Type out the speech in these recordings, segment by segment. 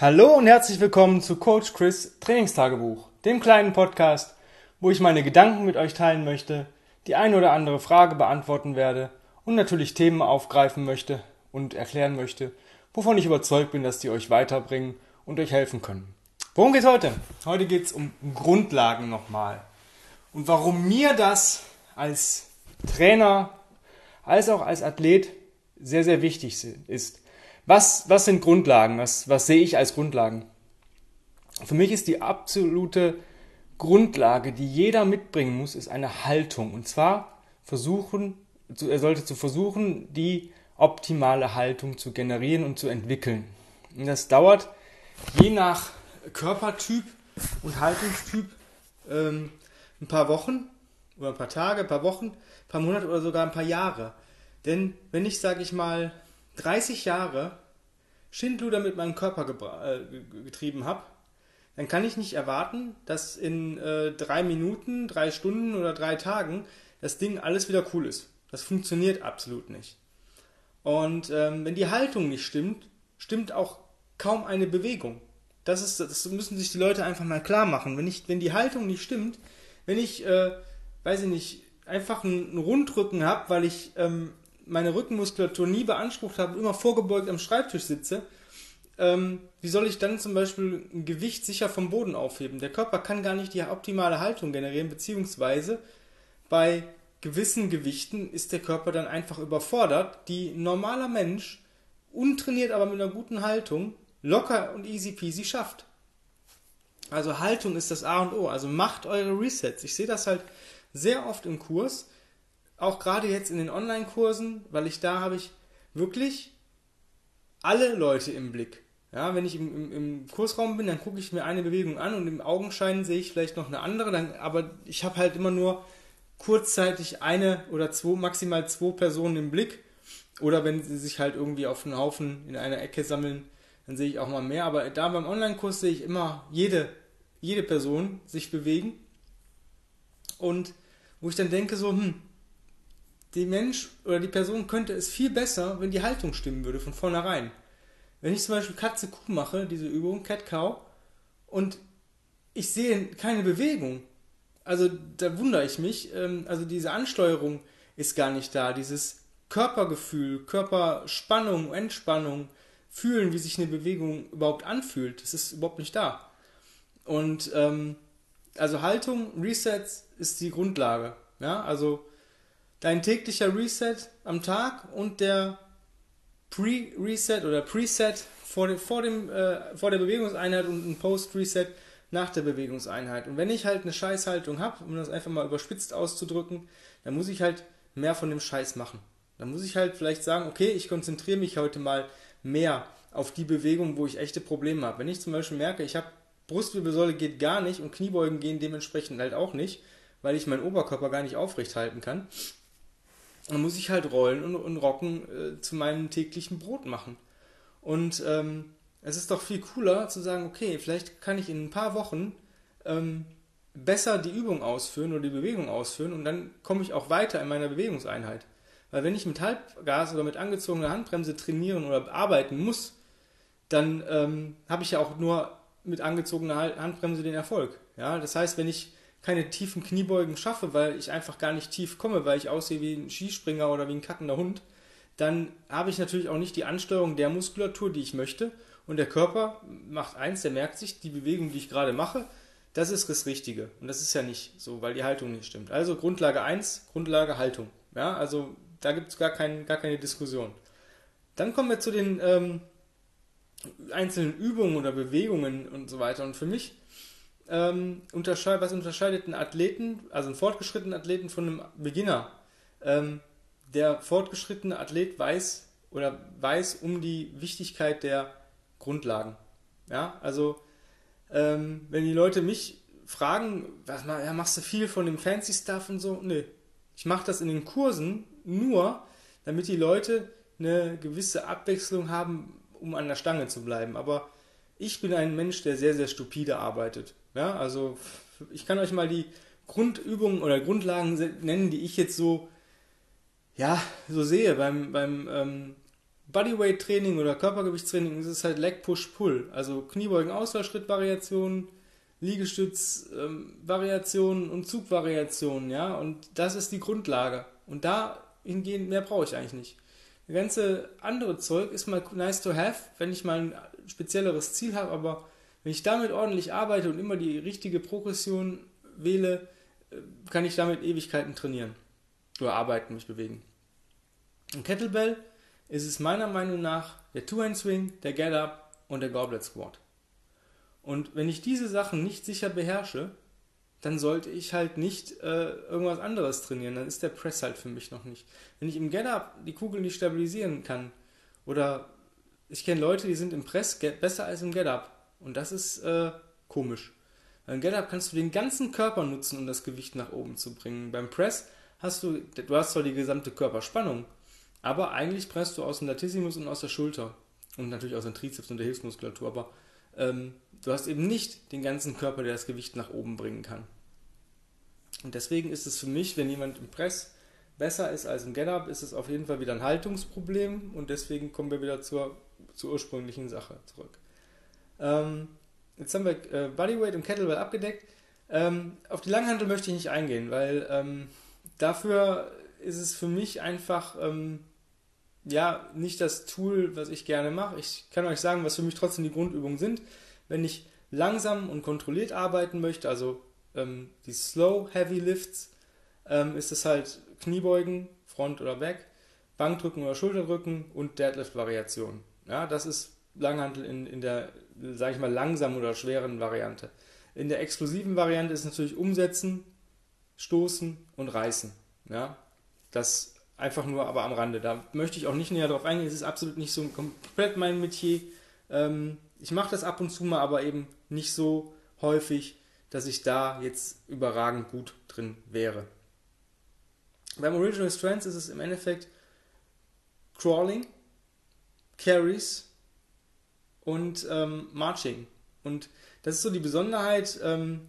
Hallo und herzlich willkommen zu Coach Chris Trainingstagebuch, dem kleinen Podcast, wo ich meine Gedanken mit euch teilen möchte, die eine oder andere Frage beantworten werde und natürlich Themen aufgreifen möchte und erklären möchte, wovon ich überzeugt bin, dass die euch weiterbringen und euch helfen können. Worum geht's heute? Heute geht's um Grundlagen nochmal. Und warum mir das als Trainer als auch als Athlet sehr, sehr wichtig ist. Was, was sind Grundlagen? Was, was sehe ich als Grundlagen? Für mich ist die absolute Grundlage, die jeder mitbringen muss, ist eine Haltung. Und zwar versuchen, er sollte zu versuchen, die optimale Haltung zu generieren und zu entwickeln. Und das dauert je nach Körpertyp und Haltungstyp ähm, ein paar Wochen oder ein paar Tage, ein paar Wochen, ein paar Monate oder sogar ein paar Jahre. Denn wenn ich, sage ich mal, 30 Jahre Schindluder mit meinem Körper äh, getrieben habe, dann kann ich nicht erwarten, dass in äh, drei Minuten, drei Stunden oder drei Tagen das Ding alles wieder cool ist. Das funktioniert absolut nicht. Und ähm, wenn die Haltung nicht stimmt, stimmt auch kaum eine Bewegung. Das, ist, das müssen sich die Leute einfach mal klar machen. Wenn, ich, wenn die Haltung nicht stimmt, wenn ich, äh, weiß ich nicht, einfach einen Rundrücken habe, weil ich ähm, meine Rückenmuskulatur nie beansprucht habe immer vorgebeugt am Schreibtisch sitze, ähm, wie soll ich dann zum Beispiel ein Gewicht sicher vom Boden aufheben? Der Körper kann gar nicht die optimale Haltung generieren, beziehungsweise bei gewissen Gewichten ist der Körper dann einfach überfordert, die ein normaler Mensch, untrainiert, aber mit einer guten Haltung, locker und easy peasy schafft. Also Haltung ist das A und O. Also macht eure Resets. Ich sehe das halt sehr oft im Kurs, auch gerade jetzt in den Online-Kursen, weil ich da habe ich wirklich alle Leute im Blick. Ja, wenn ich im, im, im Kursraum bin, dann gucke ich mir eine Bewegung an und im Augenschein sehe ich vielleicht noch eine andere, dann, aber ich habe halt immer nur kurzzeitig eine oder zwei, maximal zwei Personen im Blick. Oder wenn sie sich halt irgendwie auf einen Haufen in einer Ecke sammeln, dann sehe ich auch mal mehr. Aber da beim Online-Kurs sehe ich immer jede, jede Person sich bewegen. Und wo ich dann denke, so, hm, die Mensch oder die Person könnte es viel besser, wenn die Haltung stimmen würde von vornherein. Wenn ich zum Beispiel Katze Kuh mache, diese Übung, Cat Cow, und ich sehe keine Bewegung, also da wundere ich mich, ähm, also diese Ansteuerung ist gar nicht da, dieses Körpergefühl, Körperspannung, Entspannung, fühlen, wie sich eine Bewegung überhaupt anfühlt, das ist überhaupt nicht da. Und ähm, also Haltung, Resets ist die Grundlage. Ja, also dein täglicher Reset am Tag und der Pre-Reset oder Preset vor, dem, vor, dem, äh, vor der Bewegungseinheit und ein Post-Reset nach der Bewegungseinheit. Und wenn ich halt eine Scheißhaltung habe, um das einfach mal überspitzt auszudrücken, dann muss ich halt mehr von dem Scheiß machen. Dann muss ich halt vielleicht sagen, okay, ich konzentriere mich heute mal mehr auf die Bewegung, wo ich echte Probleme habe. Wenn ich zum Beispiel merke, ich habe Brustwirbelsäule geht gar nicht und Kniebeugen gehen dementsprechend halt auch nicht, weil ich meinen Oberkörper gar nicht aufrecht halten kann, dann muss ich halt Rollen und, und Rocken äh, zu meinem täglichen Brot machen. Und ähm, es ist doch viel cooler zu sagen, okay, vielleicht kann ich in ein paar Wochen ähm, besser die Übung ausführen oder die Bewegung ausführen und dann komme ich auch weiter in meiner Bewegungseinheit. Weil wenn ich mit Halbgas oder mit angezogener Handbremse trainieren oder arbeiten muss, dann ähm, habe ich ja auch nur mit angezogener Handbremse den Erfolg. Ja, das heißt, wenn ich keine tiefen Kniebeugen schaffe, weil ich einfach gar nicht tief komme, weil ich aussehe wie ein Skispringer oder wie ein kackender Hund, dann habe ich natürlich auch nicht die Ansteuerung der Muskulatur, die ich möchte. Und der Körper macht eins, der merkt sich, die Bewegung, die ich gerade mache, das ist das Richtige. Und das ist ja nicht so, weil die Haltung nicht stimmt. Also Grundlage 1, Grundlage Haltung. Ja, also da gibt es gar, kein, gar keine Diskussion. Dann kommen wir zu den ähm, einzelnen Übungen oder Bewegungen und so weiter. Und für mich ähm, unterscheid, was unterscheidet einen Athleten, also einen fortgeschrittenen Athleten von einem Beginner? Ähm, der fortgeschrittene Athlet weiß oder weiß um die Wichtigkeit der Grundlagen. Ja, also ähm, wenn die Leute mich fragen, was ja, machst du viel von dem Fancy Stuff und so? Nö. Ich mache das in den Kursen nur, damit die Leute eine gewisse Abwechslung haben, um an der Stange zu bleiben. Aber ich bin ein Mensch, der sehr, sehr stupide arbeitet. Ja, also ich kann euch mal die Grundübungen oder Grundlagen nennen, die ich jetzt so, ja, so sehe beim, beim, ähm, Bodyweight-Training oder Körpergewichtstraining ist es halt Leg Push Pull, also Kniebeugen, Ausfallschrittvariationen, Liegestütz-Variationen ähm, und Zugvariationen, ja, und das ist die Grundlage. Und dahingehend mehr brauche ich eigentlich nicht. Das ganze andere Zeug ist mal nice to have, wenn ich mal ein spezielleres Ziel habe, aber wenn ich damit ordentlich arbeite und immer die richtige Progression wähle, äh, kann ich damit Ewigkeiten trainieren oder arbeiten, mich bewegen. Ein Kettlebell ist es meiner Meinung nach der Two-Hand-Swing, der Get-Up und der Goblet Squat. Und wenn ich diese Sachen nicht sicher beherrsche, dann sollte ich halt nicht äh, irgendwas anderes trainieren. Dann ist der Press halt für mich noch nicht. Wenn ich im Get-Up die Kugel nicht stabilisieren kann, oder ich kenne Leute, die sind im Press besser als im Get-Up. Und das ist äh, komisch. Beim Get-Up kannst du den ganzen Körper nutzen, um das Gewicht nach oben zu bringen. Beim Press hast du, du hast zwar die gesamte Körperspannung, aber eigentlich presst du aus dem Latissimus und aus der Schulter. Und natürlich aus dem Trizeps und der Hilfsmuskulatur. Aber ähm, du hast eben nicht den ganzen Körper, der das Gewicht nach oben bringen kann. Und deswegen ist es für mich, wenn jemand im Press besser ist als im Get-Up, ist es auf jeden Fall wieder ein Haltungsproblem und deswegen kommen wir wieder zur, zur ursprünglichen Sache zurück. Ähm, jetzt haben wir äh, Bodyweight und Kettlebell abgedeckt. Ähm, auf die Langhantel möchte ich nicht eingehen, weil ähm, dafür ist es für mich einfach ähm, ja nicht das Tool, was ich gerne mache. Ich kann euch sagen, was für mich trotzdem die Grundübungen sind. Wenn ich langsam und kontrolliert arbeiten möchte, also ähm, die Slow Heavy Lifts, ähm, ist es halt Kniebeugen, Front oder Back, Bankdrücken oder Schulterdrücken und Deadlift-Variation. Ja, das ist Langhantel in, in der, sage ich mal, langsamen oder schweren Variante. In der explosiven Variante ist natürlich Umsetzen, Stoßen und Reißen. Ja, das einfach nur aber am Rande. Da möchte ich auch nicht näher drauf eingehen. Es ist absolut nicht so komplett mein Metier. Ähm, ich mache das ab und zu mal, aber eben nicht so häufig, dass ich da jetzt überragend gut drin wäre. Beim Original Strands ist es im Endeffekt Crawling, Carries und ähm, Marching. Und das ist so die Besonderheit. Ähm,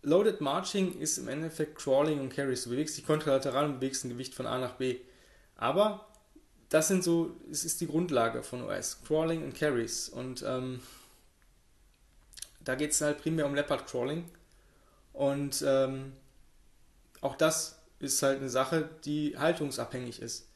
Loaded Marching ist im Endeffekt Crawling und Carries. Du bewegst dich kontralateral und bewegst ein Gewicht von A nach B. Aber das sind so, es ist die Grundlage von OS. Crawling und Carries. Und ähm, da geht es halt primär um Leopard Crawling. Und ähm, auch das ist halt eine Sache, die haltungsabhängig ist.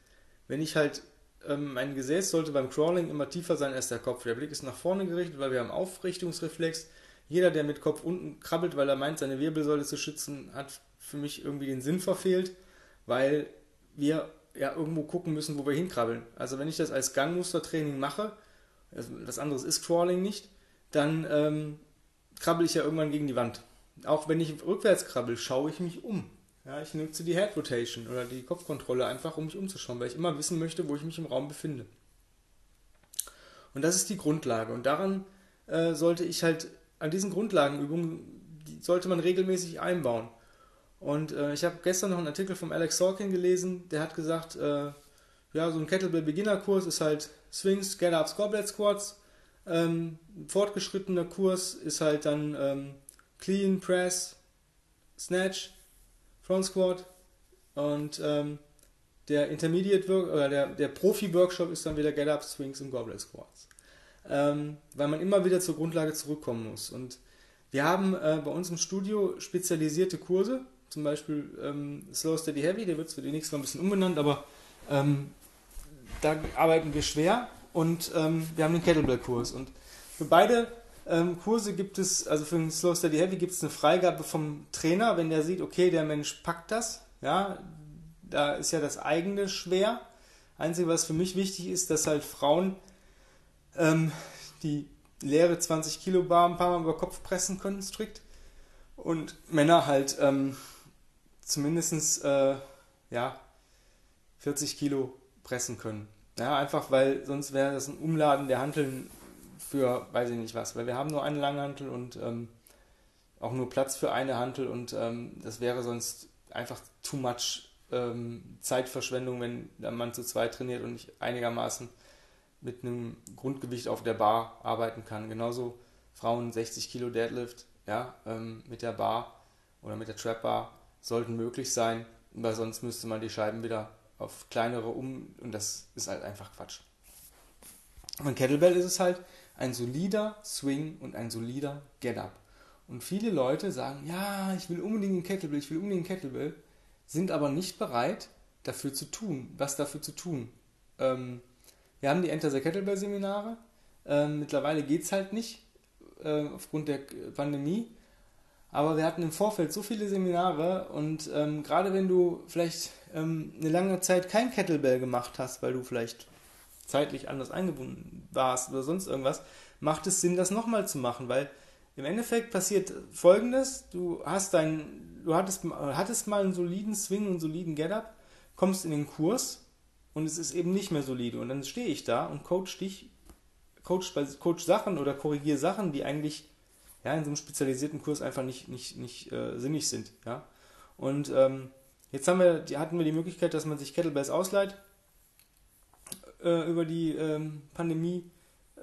Wenn ich halt, ähm, mein Gesäß sollte beim Crawling immer tiefer sein als der Kopf. Der Blick ist nach vorne gerichtet, weil wir haben Aufrichtungsreflex jeder, der mit Kopf unten krabbelt, weil er meint, seine Wirbelsäule zu schützen, hat für mich irgendwie den Sinn verfehlt, weil wir ja irgendwo gucken müssen, wo wir hinkrabbeln. Also wenn ich das als Gangmustertraining mache, das andere ist Crawling nicht, dann ähm, krabbel ich ja irgendwann gegen die Wand. Auch wenn ich rückwärts krabbel, schaue ich mich um. Ja, ich nutze die Head Rotation oder die Kopfkontrolle einfach, um mich umzuschauen, weil ich immer wissen möchte, wo ich mich im Raum befinde. Und das ist die Grundlage. Und daran äh, sollte ich halt an diesen Grundlagenübungen die sollte man regelmäßig einbauen. Und äh, ich habe gestern noch einen Artikel von Alex Sorkin gelesen, der hat gesagt, äh, ja, so ein Kettlebell Beginner Kurs ist halt Swings, Get-Ups, Goblet Squats. Ähm, fortgeschrittener Kurs ist halt dann ähm, Clean, Press, Snatch, Front Squat und ähm, der Intermediate Work oder der, der Profi-Workshop ist dann wieder Get-Ups, Swings und Goblet Squats ähm, weil man immer wieder zur Grundlage zurückkommen muss. Und wir haben äh, bei uns im Studio spezialisierte Kurse, zum Beispiel ähm, Slow Steady Heavy, der wird für die nächste Mal ein bisschen umbenannt, aber ähm, da arbeiten wir schwer und ähm, wir haben den Kettlebell-Kurs. Und für beide ähm, Kurse gibt es, also für den Slow Steady Heavy gibt es eine Freigabe vom Trainer, wenn der sieht, okay, der Mensch packt das, ja, da ist ja das eigene schwer. Einzige, was für mich wichtig ist, dass halt Frauen ähm, die leere 20 Kilo Bar ein paar Mal über Kopf pressen können, strikt. Und Männer halt ähm, zumindest äh, ja, 40 Kilo pressen können. Ja, einfach weil sonst wäre das ein Umladen der Hanteln für, weiß ich nicht was, weil wir haben nur eine Langhantel und ähm, auch nur Platz für eine Hantel und ähm, das wäre sonst einfach too much ähm, Zeitverschwendung, wenn Mann zu zweit trainiert und nicht einigermaßen mit einem Grundgewicht auf der Bar arbeiten kann. Genauso Frauen 60 Kilo Deadlift ja, ähm, mit der Bar oder mit der Trap Bar sollten möglich sein, weil sonst müsste man die Scheiben wieder auf kleinere um und das ist halt einfach Quatsch. Und Kettlebell ist es halt ein solider Swing und ein solider Get-Up. Und viele Leute sagen, ja, ich will unbedingt einen Kettlebell, ich will unbedingt einen Kettlebell, sind aber nicht bereit, dafür zu tun, was dafür zu tun. Ähm, wir haben die Enter the Kettlebell Seminare. Ähm, mittlerweile geht es halt nicht, äh, aufgrund der Pandemie. Aber wir hatten im Vorfeld so viele Seminare und ähm, gerade wenn du vielleicht ähm, eine lange Zeit kein Kettlebell gemacht hast, weil du vielleicht zeitlich anders eingebunden warst oder sonst irgendwas, macht es Sinn, das nochmal zu machen, weil im Endeffekt passiert folgendes, du hast dein, du hattest, hattest mal einen soliden Swing und soliden Get-Up, kommst in den Kurs und es ist eben nicht mehr solide und dann stehe ich da und coach dich, coach, coach Sachen oder korrigiere Sachen, die eigentlich ja, in so einem spezialisierten Kurs einfach nicht, nicht, nicht äh, sinnig sind. Ja? Und ähm, jetzt haben wir, hatten wir die Möglichkeit, dass man sich Kettlebells ausleiht äh, über die ähm, Pandemie.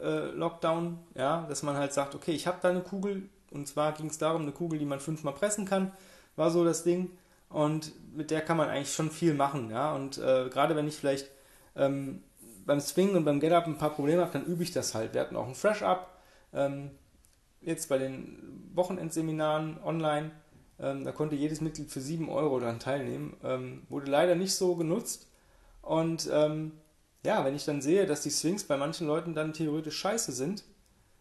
Äh, Lockdown, ja, dass man halt sagt, okay, ich habe da eine Kugel und zwar ging es darum, eine Kugel, die man fünfmal pressen kann, war so das Ding und mit der kann man eigentlich schon viel machen, ja, und äh, gerade wenn ich vielleicht ähm, beim Swing und beim Get-Up ein paar Probleme habe, dann übe ich das halt. Wir hatten auch ein Fresh-Up, ähm, jetzt bei den Wochenendseminaren online, ähm, da konnte jedes Mitglied für 7 Euro daran teilnehmen. Ähm, wurde leider nicht so genutzt. Und ähm, ja, wenn ich dann sehe, dass die Swings bei manchen Leuten dann theoretisch scheiße sind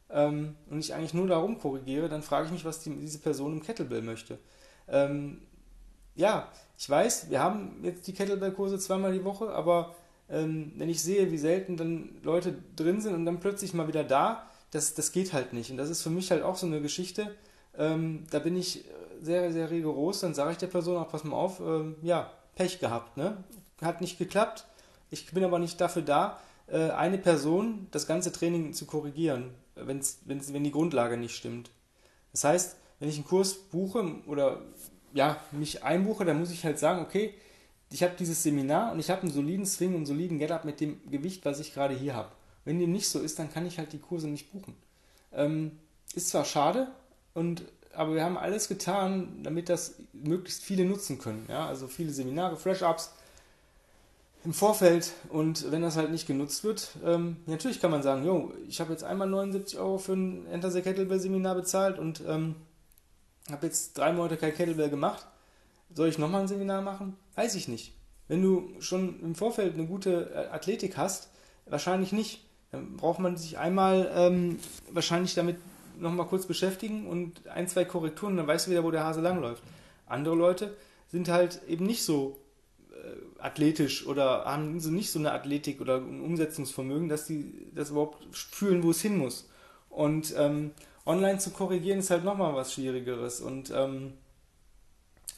ähm, und ich eigentlich nur darum korrigiere, dann frage ich mich, was die, diese Person im Kettlebell möchte. Ähm, ja, ich weiß, wir haben jetzt die Kettlebell-Kurse zweimal die Woche, aber ähm, wenn ich sehe, wie selten dann Leute drin sind und dann plötzlich mal wieder da, das, das geht halt nicht. Und das ist für mich halt auch so eine Geschichte, ähm, da bin ich sehr, sehr rigoros, dann sage ich der Person auch, pass mal auf, ähm, ja, Pech gehabt, ne? Hat nicht geklappt. Ich bin aber nicht dafür da, äh, eine Person das ganze Training zu korrigieren, wenn's, wenn's, wenn die Grundlage nicht stimmt. Das heißt, wenn ich einen Kurs buche oder ja, mich einbuche, dann muss ich halt sagen, okay, ich habe dieses Seminar und ich habe einen soliden Swing und einen soliden Get-Up mit dem Gewicht, was ich gerade hier habe. Wenn dem nicht so ist, dann kann ich halt die Kurse nicht buchen. Ähm, ist zwar schade, und, aber wir haben alles getan, damit das möglichst viele nutzen können. Ja? Also viele Seminare, Fresh-Ups im Vorfeld und wenn das halt nicht genutzt wird, ähm, natürlich kann man sagen, jo, ich habe jetzt einmal 79 Euro für ein Enter the Kettlebell Seminar bezahlt und ähm, habe jetzt drei Monate kein Kettlebell gemacht. Soll ich nochmal ein Seminar machen? Weiß ich nicht. Wenn du schon im Vorfeld eine gute äh, Athletik hast, wahrscheinlich nicht. Dann braucht man sich einmal ähm, wahrscheinlich damit nochmal kurz beschäftigen und ein, zwei Korrekturen, dann weißt du wieder, wo der Hase langläuft. Andere Leute sind halt eben nicht so athletisch oder haben so nicht so eine Athletik oder ein Umsetzungsvermögen, dass die das überhaupt fühlen, wo es hin muss. Und ähm, online zu korrigieren ist halt nochmal was Schwierigeres. Und ähm,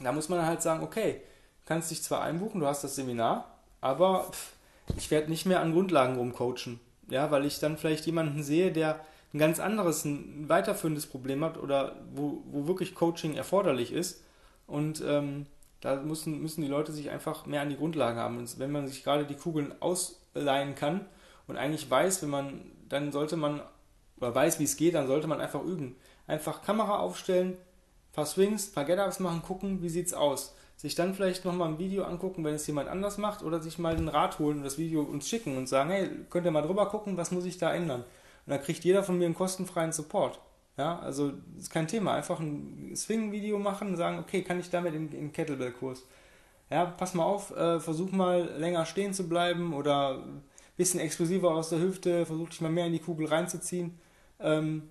da muss man halt sagen, okay, kannst dich zwar einbuchen, du hast das Seminar, aber pff, ich werde nicht mehr an Grundlagen rumcoachen. Ja, weil ich dann vielleicht jemanden sehe, der ein ganz anderes, ein weiterführendes Problem hat oder wo, wo wirklich Coaching erforderlich ist. Und ähm, da müssen, müssen die Leute sich einfach mehr an die Grundlagen haben. Und wenn man sich gerade die Kugeln ausleihen kann und eigentlich weiß, wenn man, dann sollte man, oder weiß, wie es geht, dann sollte man einfach üben. Einfach Kamera aufstellen, paar Swings, paar Get-Ups machen, gucken, wie sieht's aus sich dann vielleicht nochmal ein Video angucken, wenn es jemand anders macht, oder sich mal den Rat holen und das Video uns schicken und sagen, hey, könnt ihr mal drüber gucken, was muss ich da ändern? Und dann kriegt jeder von mir einen kostenfreien Support. Ja, also ist kein Thema. Einfach ein Swing-Video machen und sagen, okay, kann ich damit im, im Kettlebell-Kurs? Ja, pass mal auf, äh, versuch mal länger stehen zu bleiben oder ein bisschen explosiver aus der Hüfte, versuch dich mal mehr in die Kugel reinzuziehen. Ähm,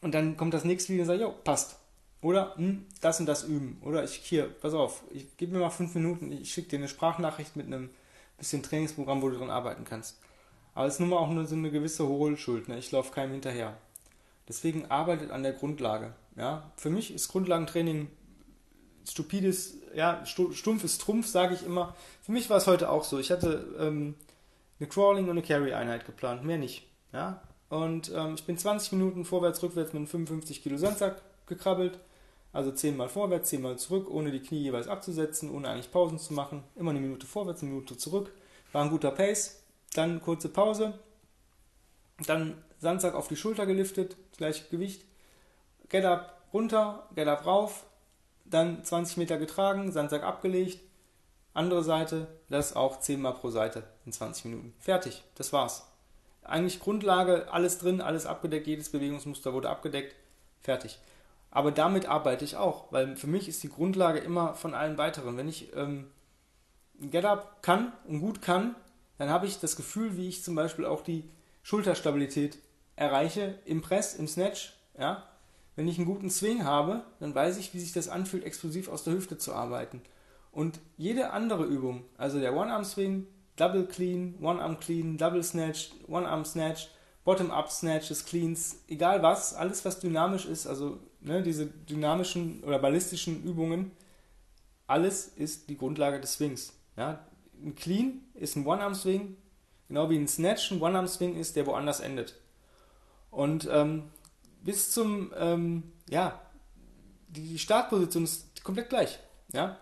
und dann kommt das nächste Video und sagt, jo, passt. Oder hm, das und das üben. Oder ich hier, pass auf, ich gebe mir mal fünf Minuten, ich schicke dir eine Sprachnachricht mit einem bisschen Trainingsprogramm, wo du dran arbeiten kannst. Aber es ist nun mal auch nur so eine gewisse Hohlschuld, ne? ich laufe keinem hinterher. Deswegen arbeitet an der Grundlage. Ja? Für mich ist Grundlagentraining stupides, ja, stumpfes Trumpf, sage ich immer. Für mich war es heute auch so. Ich hatte ähm, eine Crawling- und eine Carry-Einheit geplant, mehr nicht. Ja? Und ähm, ich bin 20 Minuten vorwärts, rückwärts mit einem 55 Kilo Sandsack gekrabbelt also zehnmal vorwärts, zehnmal zurück, ohne die Knie jeweils abzusetzen, ohne eigentlich Pausen zu machen. Immer eine Minute vorwärts, eine Minute zurück. War ein guter Pace. Dann kurze Pause. Dann Sandsack auf die Schulter geliftet, gleiche Gewicht. Get up runter, Get up rauf. Dann 20 Meter getragen, Sandsack abgelegt. Andere Seite, das auch zehnmal pro Seite in 20 Minuten. Fertig, das war's. eigentlich Grundlage, alles drin, alles abgedeckt, jedes Bewegungsmuster wurde abgedeckt, fertig. Aber damit arbeite ich auch, weil für mich ist die Grundlage immer von allen weiteren. Wenn ich ähm, Get-Up kann und gut kann, dann habe ich das Gefühl, wie ich zum Beispiel auch die Schulterstabilität erreiche im Press, im Snatch. Ja? Wenn ich einen guten Swing habe, dann weiß ich, wie sich das anfühlt, explosiv aus der Hüfte zu arbeiten. Und jede andere Übung, also der One-Arm-Swing, Double Clean, One-Arm Clean, Double Snatch, One-Arm Snatch, Bottom-Up Snatches, Cleans, egal was, alles was dynamisch ist, also ne, diese dynamischen oder ballistischen Übungen, alles ist die Grundlage des Swings. Ja? Ein Clean ist ein One-Arm-Swing, genau wie ein Snatch ein One-Arm-Swing ist, der woanders endet. Und ähm, bis zum, ähm, ja, die Startposition ist komplett gleich. Ja?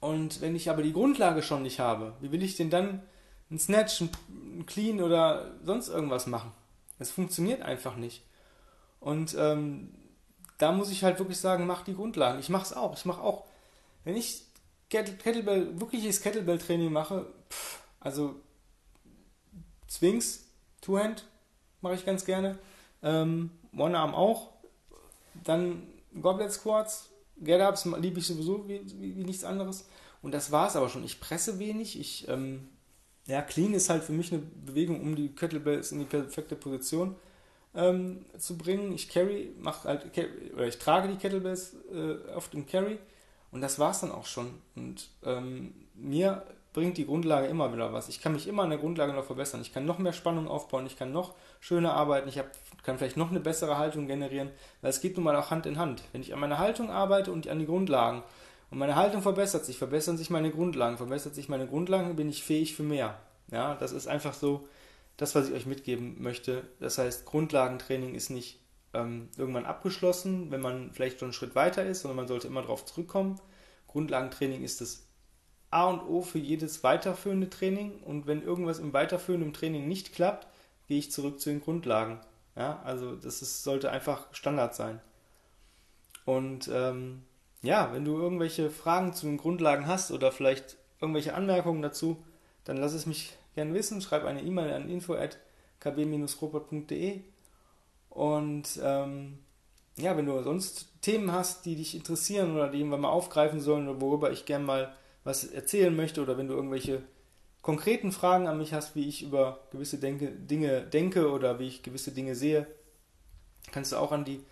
Und wenn ich aber die Grundlage schon nicht habe, wie will ich denn dann einen Snatch, einen Clean oder sonst irgendwas machen? Es funktioniert einfach nicht. Und ähm, da muss ich halt wirklich sagen, mach die Grundlagen. Ich mache es auch. Ich mache auch, wenn ich Kettlebell, wirkliches Kettlebell-Training mache, pff, also Swings, Two-Hand mache ich ganz gerne, ähm, One-Arm auch, dann Goblet Squats, Get-Ups liebe ich sowieso wie, wie, wie, nichts anderes. Und das war es aber schon. Ich presse wenig. Ich, ähm, ja, Clean ist halt für mich eine Bewegung, um die Kettlebells in die perfekte Position ähm, zu bringen. Ich carry, mach halt, oder ich trage die Kettlebells äh, oft im Carry. Und das war es dann auch schon. Und ähm, mir bringt die Grundlage immer wieder was. Ich kann mich immer an der Grundlage noch verbessern. Ich kann noch mehr Spannung aufbauen, ich kann noch schöner arbeiten, ich hab, kann vielleicht noch eine bessere Haltung generieren, weil es geht nun mal auch Hand in Hand. Wenn ich an meiner Haltung arbeite und an die Grundlagen und meine Haltung verbessert sich, verbessern sich meine Grundlagen, verbessert sich meine Grundlagen, bin ich fähig für mehr. Ja, das ist einfach so das, was ich euch mitgeben möchte. Das heißt, Grundlagentraining ist nicht ähm, irgendwann abgeschlossen, wenn man vielleicht schon einen Schritt weiter ist, sondern man sollte immer darauf zurückkommen. Grundlagentraining ist das A und O für jedes weiterführende Training und wenn irgendwas im weiterführenden Training nicht klappt, gehe ich zurück zu den Grundlagen. Ja, also das ist, sollte einfach Standard sein. Und ähm, ja, wenn du irgendwelche Fragen zu den Grundlagen hast oder vielleicht irgendwelche Anmerkungen dazu, dann lass es mich gerne wissen. Schreib eine E-Mail an info@kb-robot.de und ähm, ja, wenn du sonst Themen hast, die dich interessieren oder die wir mal aufgreifen sollen oder worüber ich gerne mal was erzählen möchte oder wenn du irgendwelche konkreten Fragen an mich hast, wie ich über gewisse Denke, Dinge denke oder wie ich gewisse Dinge sehe, kannst du auch an die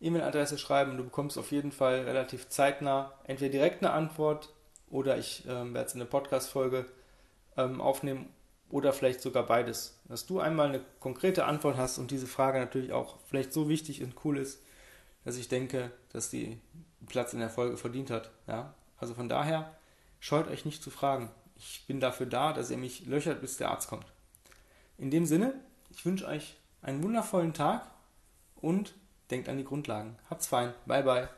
E-Mail-Adresse schreiben. Du bekommst auf jeden Fall relativ zeitnah entweder direkt eine Antwort oder ich ähm, werde es in der Podcast-Folge ähm, aufnehmen oder vielleicht sogar beides. Dass du einmal eine konkrete Antwort hast und diese Frage natürlich auch vielleicht so wichtig und cool ist, dass ich denke, dass die Platz in der Folge verdient hat. Ja? Also von daher Scheut euch nicht zu fragen. Ich bin dafür da, dass ihr mich löchert, bis der Arzt kommt. In dem Sinne, ich wünsche euch einen wundervollen Tag und denkt an die Grundlagen. Habt's fein. Bye bye.